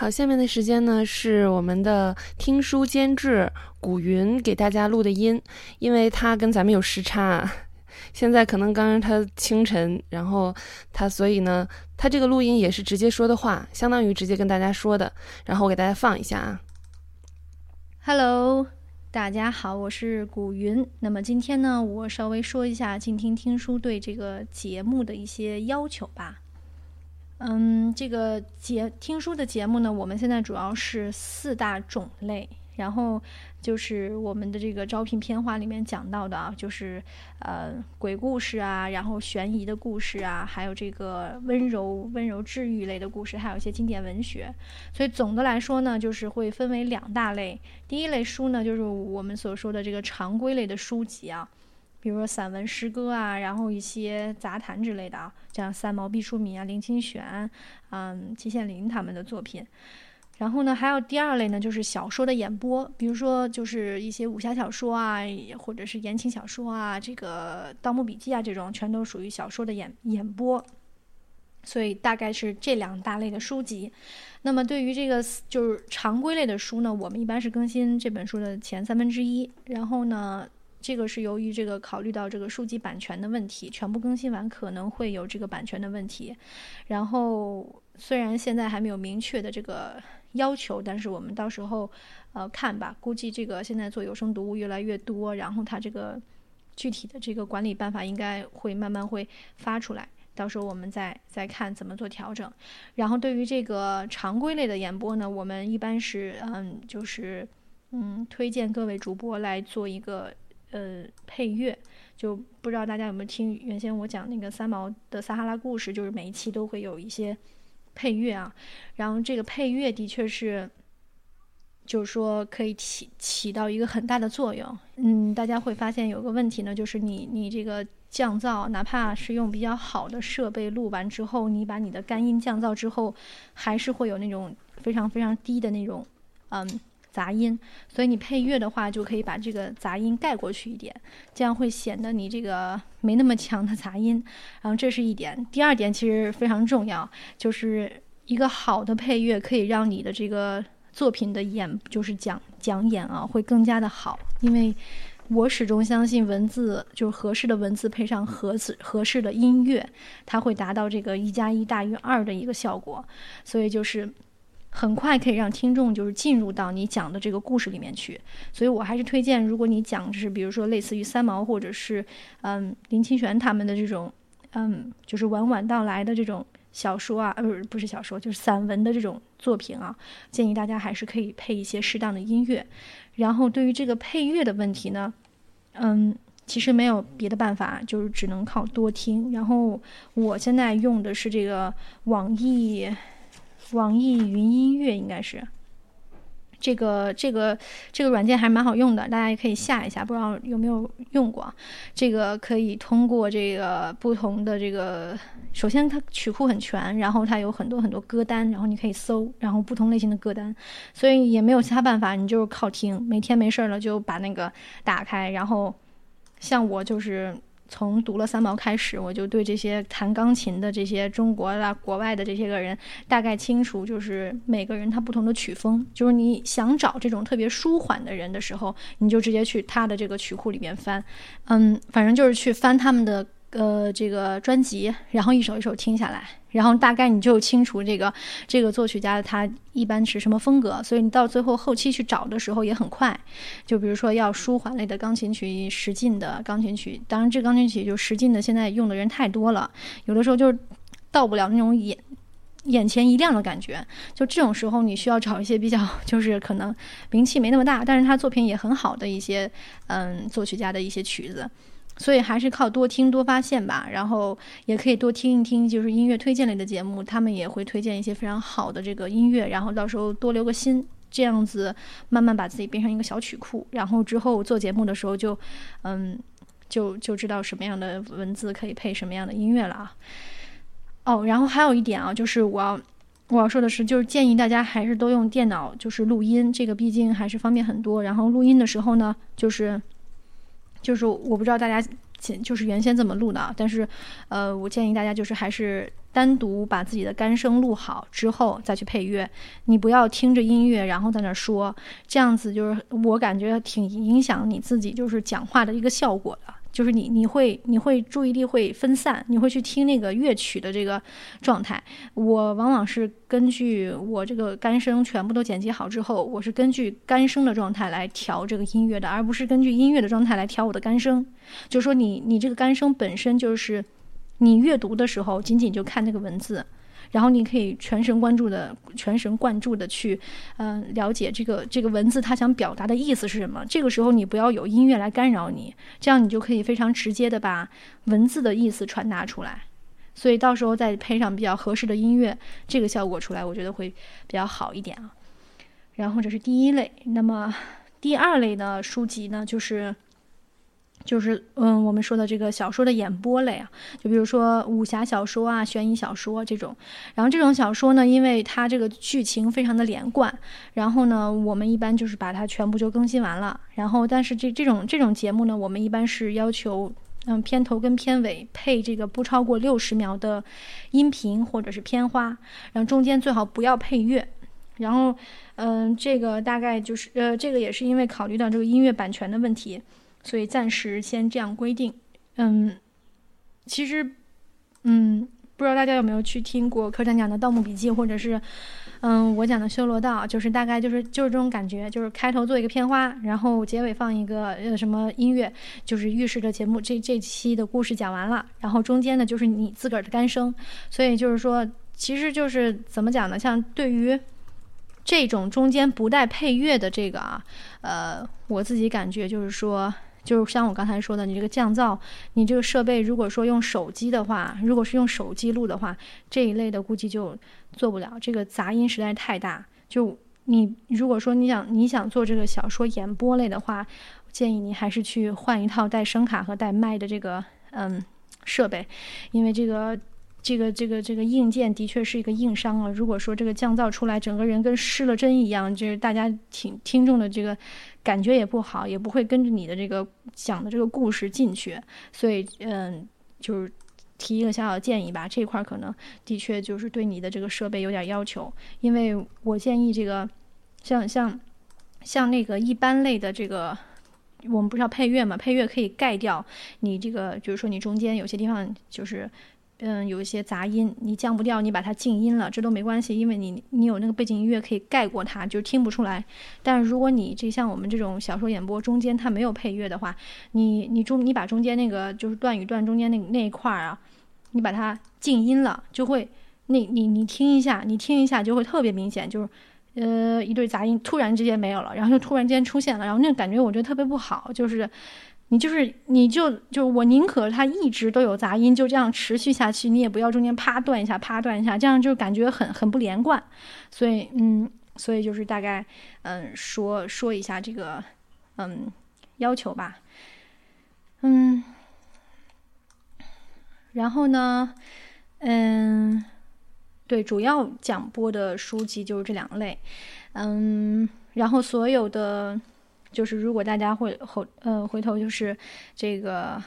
好，下面的时间呢是我们的听书监制古云给大家录的音，因为他跟咱们有时差，现在可能刚刚他清晨，然后他所以呢，他这个录音也是直接说的话，相当于直接跟大家说的，然后我给大家放一下啊。Hello，大家好，我是古云。那么今天呢，我稍微说一下静听听书对这个节目的一些要求吧。嗯，这个节听书的节目呢，我们现在主要是四大种类，然后就是我们的这个招聘片花里面讲到的啊，就是呃鬼故事啊，然后悬疑的故事啊，还有这个温柔温柔治愈类的故事，还有一些经典文学。所以总的来说呢，就是会分为两大类。第一类书呢，就是我们所说的这个常规类的书籍啊。比如说散文、诗歌啊，然后一些杂谈之类的啊，像三毛、毕淑敏啊、林清玄，嗯，季羡林他们的作品。然后呢，还有第二类呢，就是小说的演播，比如说就是一些武侠小说啊，或者是言情小说啊，这个《盗墓笔记》啊，这种全都属于小说的演演播。所以大概是这两大类的书籍。那么对于这个就是常规类的书呢，我们一般是更新这本书的前三分之一，然后呢。这个是由于这个考虑到这个书籍版权的问题，全部更新完可能会有这个版权的问题。然后虽然现在还没有明确的这个要求，但是我们到时候呃看吧。估计这个现在做有声读物越来越多，然后它这个具体的这个管理办法应该会慢慢会发出来，到时候我们再再看怎么做调整。然后对于这个常规类的演播呢，我们一般是嗯就是嗯推荐各位主播来做一个。呃，配乐就不知道大家有没有听原先我讲那个三毛的撒哈拉故事，就是每一期都会有一些配乐啊。然后这个配乐的确是，就是说可以起起到一个很大的作用。嗯，大家会发现有个问题呢，就是你你这个降噪，哪怕是用比较好的设备录完之后，你把你的干音降噪之后，还是会有那种非常非常低的那种，嗯。杂音，所以你配乐的话，就可以把这个杂音盖过去一点，这样会显得你这个没那么强的杂音。然后这是一点，第二点其实非常重要，就是一个好的配乐可以让你的这个作品的演，就是讲讲演啊，会更加的好。因为我始终相信文字就是合适的文字配上合适合适的音乐，它会达到这个一加一大于二的一个效果。所以就是。很快可以让听众就是进入到你讲的这个故事里面去，所以我还是推荐，如果你讲就是比如说类似于三毛或者是嗯林清玄他们的这种嗯就是娓娓道来的这种小说啊，呃是不是小说，就是散文的这种作品啊，建议大家还是可以配一些适当的音乐。然后对于这个配乐的问题呢，嗯，其实没有别的办法，就是只能靠多听。然后我现在用的是这个网易。网易云音乐应该是这个这个这个软件还蛮好用的，大家也可以下一下，不知道有没有用过。这个可以通过这个不同的这个，首先它曲库很全，然后它有很多很多歌单，然后你可以搜，然后不同类型的歌单，所以也没有其他办法，你就是靠听。每天没事儿了就把那个打开，然后像我就是。从读了三毛开始，我就对这些弹钢琴的这些中国的、国外的这些个人大概清楚，就是每个人他不同的曲风。就是你想找这种特别舒缓的人的时候，你就直接去他的这个曲库里面翻，嗯，反正就是去翻他们的呃这个专辑，然后一首一首听下来，然后大概你就清楚这个这个作曲家他一般是什么风格，所以你到最后后期去找的时候也很快。就比如说要舒缓类的钢琴曲、十进的钢琴曲，当然这钢琴曲就十进的现在用的人太多了，有的时候就是到不了那种眼眼前一亮的感觉。就这种时候，你需要找一些比较就是可能名气没那么大，但是他作品也很好的一些嗯作曲家的一些曲子。所以还是靠多听多发现吧，然后也可以多听一听，就是音乐推荐类的节目，他们也会推荐一些非常好的这个音乐，然后到时候多留个心，这样子慢慢把自己变成一个小曲库，然后之后做节目的时候就，嗯，就就知道什么样的文字可以配什么样的音乐了啊。哦，然后还有一点啊，就是我要我要说的是，就是建议大家还是都用电脑，就是录音，这个毕竟还是方便很多。然后录音的时候呢，就是。就是我不知道大家就是原先怎么录的，但是，呃，我建议大家就是还是单独把自己的干声录好之后再去配乐，你不要听着音乐然后在那说，这样子就是我感觉挺影响你自己就是讲话的一个效果的。就是你，你会，你会注意力会分散，你会去听那个乐曲的这个状态。我往往是根据我这个干声全部都剪辑好之后，我是根据干声的状态来调这个音乐的，而不是根据音乐的状态来调我的干声。就说，你你这个干声本身就是你阅读的时候，仅仅就看那个文字。然后你可以全神贯注的、全神贯注的去，嗯，了解这个这个文字它想表达的意思是什么。这个时候你不要有音乐来干扰你，这样你就可以非常直接的把文字的意思传达出来。所以到时候再配上比较合适的音乐，这个效果出来，我觉得会比较好一点啊。然后这是第一类，那么第二类呢书籍呢，就是。就是嗯，我们说的这个小说的演播类啊，就比如说武侠小说啊、悬疑小说这种。然后这种小说呢，因为它这个剧情非常的连贯，然后呢，我们一般就是把它全部就更新完了。然后，但是这这种这种节目呢，我们一般是要求嗯，片头跟片尾配这个不超过六十秒的音频或者是片花，然后中间最好不要配乐。然后嗯，这个大概就是呃，这个也是因为考虑到这个音乐版权的问题。所以暂时先这样规定，嗯，其实，嗯，不知道大家有没有去听过客栈讲的《盗墓笔记》，或者是，嗯，我讲的《修罗道》，就是大概就是就是这种感觉，就是开头做一个片花，然后结尾放一个呃什么音乐，就是预示着节目这这期的故事讲完了，然后中间呢就是你自个儿的干声，所以就是说，其实就是怎么讲呢？像对于。这种中间不带配乐的这个啊，呃，我自己感觉就是说，就是像我刚才说的，你这个降噪，你这个设备如果说用手机的话，如果是用手机录的话，这一类的估计就做不了，这个杂音实在太大。就你如果说你想你想做这个小说演播类的话，建议你还是去换一套带声卡和带麦的这个嗯设备，因为这个。这个这个这个硬件的确是一个硬伤啊！如果说这个降噪出来，整个人跟失了真一样，就是大家听听众的这个感觉也不好，也不会跟着你的这个讲的这个故事进去。所以，嗯，就是提一个小小的建议吧，这块可能的确就是对你的这个设备有点要求，因为我建议这个像像像那个一般类的这个，我们不是要配乐嘛？配乐可以盖掉你这个，就是说你中间有些地方就是。嗯，有一些杂音，你降不掉，你把它静音了，这都没关系，因为你你有那个背景音乐可以盖过它，就听不出来。但是如果你这像我们这种小说演播中间它没有配乐的话，你你中你把中间那个就是段与段中间那那一块儿啊，你把它静音了，就会那你你听一下，你听一下就会特别明显，就是呃一对杂音突然之间没有了，然后就突然间出现了，然后那感觉我觉得特别不好，就是。你就是，你就就我宁可它一直都有杂音，就这样持续下去，你也不要中间啪断一下，啪断一下，这样就感觉很很不连贯。所以，嗯，所以就是大概，嗯，说说一下这个，嗯，要求吧，嗯，然后呢，嗯，对，主要讲播的书籍就是这两类，嗯，然后所有的。就是如果大家会后呃回头就是这个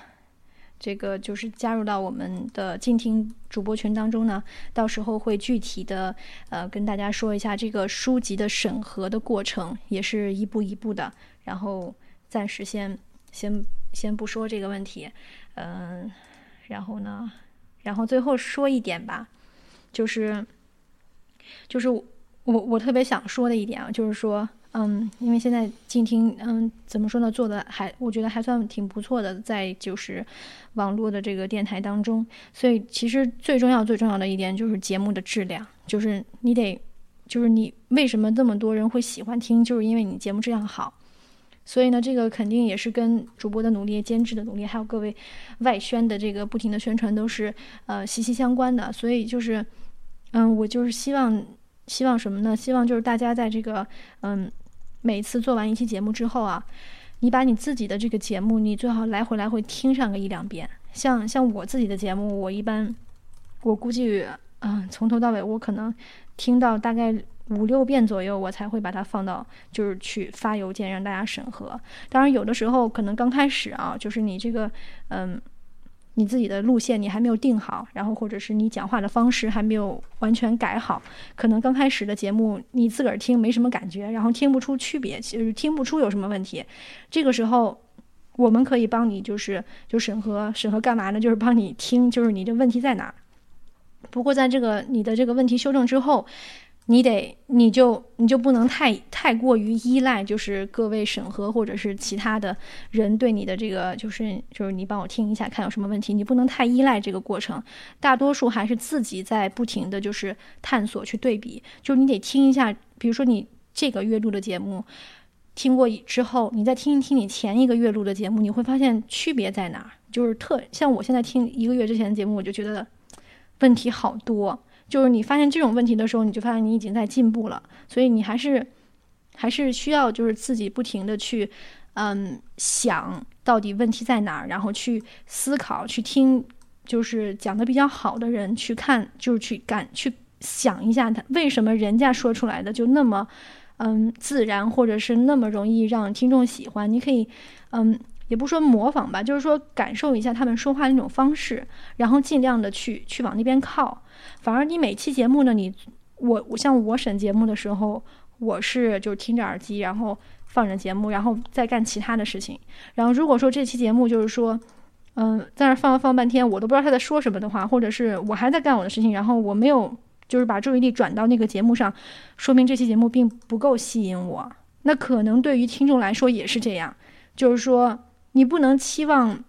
这个就是加入到我们的静听主播群当中呢，到时候会具体的呃跟大家说一下这个书籍的审核的过程，也是一步一步的。然后暂时先先先不说这个问题，嗯，然后呢，然后最后说一点吧，就是就是我我特别想说的一点啊，就是说。嗯，因为现在静听，嗯，怎么说呢，做的还我觉得还算挺不错的，在就是网络的这个电台当中，所以其实最重要最重要的一点就是节目的质量，就是你得，就是你为什么这么多人会喜欢听，就是因为你节目质量好，所以呢，这个肯定也是跟主播的努力、监制的努力，还有各位外宣的这个不停的宣传都是呃息息相关的，所以就是，嗯，我就是希望希望什么呢？希望就是大家在这个嗯。每次做完一期节目之后啊，你把你自己的这个节目，你最好来回来回听上个一两遍。像像我自己的节目，我一般，我估计，嗯，从头到尾我可能听到大概五六遍左右，我才会把它放到，就是去发邮件让大家审核。当然，有的时候可能刚开始啊，就是你这个，嗯。你自己的路线你还没有定好，然后或者是你讲话的方式还没有完全改好，可能刚开始的节目你自个儿听没什么感觉，然后听不出区别，其实听不出有什么问题。这个时候，我们可以帮你，就是就审核审核干嘛呢？就是帮你听，就是你的问题在哪儿。不过在这个你的这个问题修正之后。你得，你就你就不能太太过于依赖，就是各位审核或者是其他的人对你的这个，就是就是你帮我听一下，看有什么问题。你不能太依赖这个过程，大多数还是自己在不停的就是探索去对比。就你得听一下，比如说你这个月录的节目听过之后，你再听一听你前一个月录的节目，你会发现区别在哪儿。就是特像我现在听一个月之前的节目，我就觉得问题好多。就是你发现这种问题的时候，你就发现你已经在进步了，所以你还是还是需要就是自己不停的去，嗯，想到底问题在哪儿，然后去思考，去听，就是讲的比较好的人去看，就是去感去想一下他为什么人家说出来的就那么，嗯，自然，或者是那么容易让听众喜欢。你可以，嗯，也不说模仿吧，就是说感受一下他们说话的那种方式，然后尽量的去去往那边靠。反而你每期节目呢，你我我像我审节目的时候，我是就是听着耳机，然后放着节目，然后再干其他的事情。然后如果说这期节目就是说，嗯，在那放放半天，我都不知道他在说什么的话，或者是我还在干我的事情，然后我没有就是把注意力转到那个节目上，说明这期节目并不够吸引我。那可能对于听众来说也是这样，就是说你不能期望，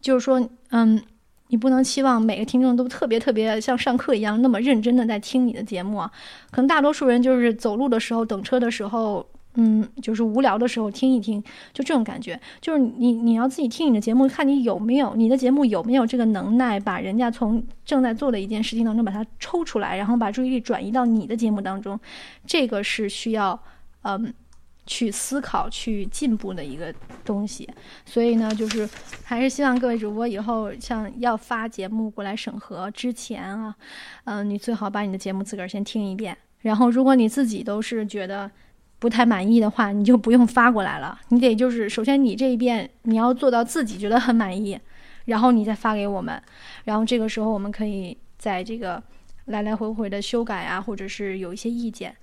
就是说，嗯。你不能期望每个听众都特别特别像上课一样那么认真的在听你的节目啊，可能大多数人就是走路的时候、等车的时候，嗯，就是无聊的时候听一听，就这种感觉。就是你你要自己听你的节目，看你有没有你的节目有没有这个能耐，把人家从正在做的一件事情当中把它抽出来，然后把注意力转移到你的节目当中，这个是需要，嗯。去思考、去进步的一个东西，所以呢，就是还是希望各位主播以后像要发节目过来审核之前啊，嗯，你最好把你的节目自个儿先听一遍，然后如果你自己都是觉得不太满意的话，你就不用发过来了。你得就是首先你这一遍你要做到自己觉得很满意，然后你再发给我们，然后这个时候我们可以在这个来来回回的修改啊，或者是有一些意见，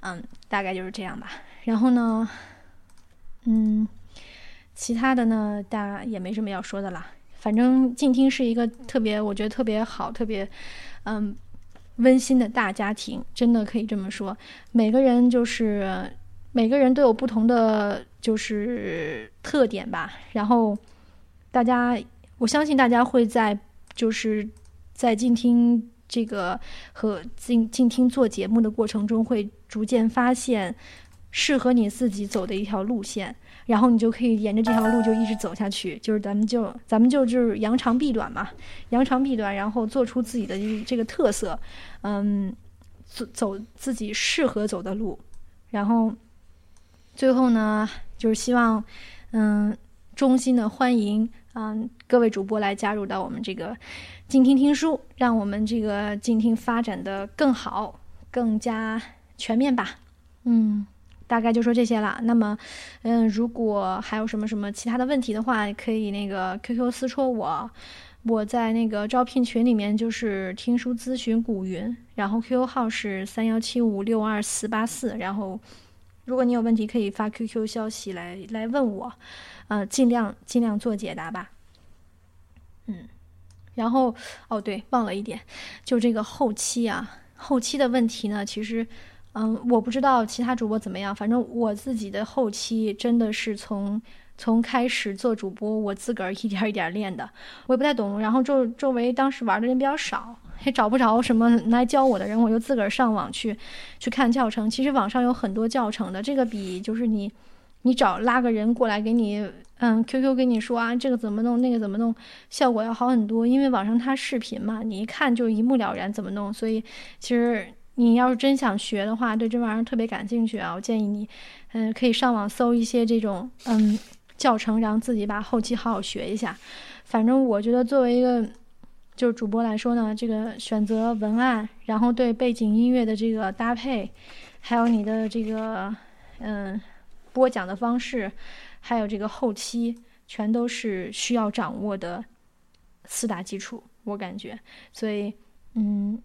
嗯，大概就是这样吧。然后呢，嗯，其他的呢，大家也没什么要说的啦。反正静听是一个特别，我觉得特别好、特别嗯温馨的大家庭，真的可以这么说。每个人就是每个人都有不同的就是特点吧。然后大家，我相信大家会在就是在静听这个和静静听做节目的过程中，会逐渐发现。适合你自己走的一条路线，然后你就可以沿着这条路就一直走下去。就是咱们就咱们就就是扬长避短嘛，扬长避短，然后做出自己的这个特色，嗯，走走自己适合走的路。然后最后呢，就是希望，嗯，衷心的欢迎，嗯，各位主播来加入到我们这个静听听书，让我们这个静听发展的更好，更加全面吧。嗯。大概就说这些了。那么，嗯，如果还有什么什么其他的问题的话，可以那个 QQ 私戳我。我在那个招聘群里面就是听书咨询古云，然后 QQ 号是三幺七五六二四八四。然后，如果你有问题，可以发 QQ 消息来来问我，呃，尽量尽量做解答吧。嗯，然后哦对，忘了一点，就这个后期啊，后期的问题呢，其实。嗯，我不知道其他主播怎么样，反正我自己的后期真的是从从开始做主播，我自个儿一点一点练的，我也不太懂。然后周周围当时玩的人比较少，也找不着什么来教我的人，我就自个儿上网去去看教程。其实网上有很多教程的，这个比就是你你找拉个人过来给你，嗯，QQ 跟你说啊，这个怎么弄，那个怎么弄，效果要好很多。因为网上它视频嘛，你一看就一目了然怎么弄，所以其实。你要是真想学的话，对这玩意儿特别感兴趣啊，我建议你，嗯，可以上网搜一些这种嗯教程，然后自己把后期好好学一下。反正我觉得作为一个就主播来说呢，这个选择文案，然后对背景音乐的这个搭配，还有你的这个嗯播讲的方式，还有这个后期，全都是需要掌握的四大基础，我感觉。所以嗯，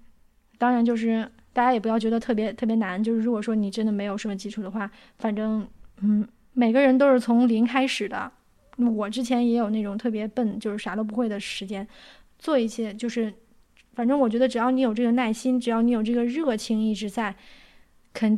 当然就是。大家也不要觉得特别特别难，就是如果说你真的没有什么基础的话，反正嗯，每个人都是从零开始的。我之前也有那种特别笨，就是啥都不会的时间，做一些就是，反正我觉得只要你有这个耐心，只要你有这个热情一直在，肯定。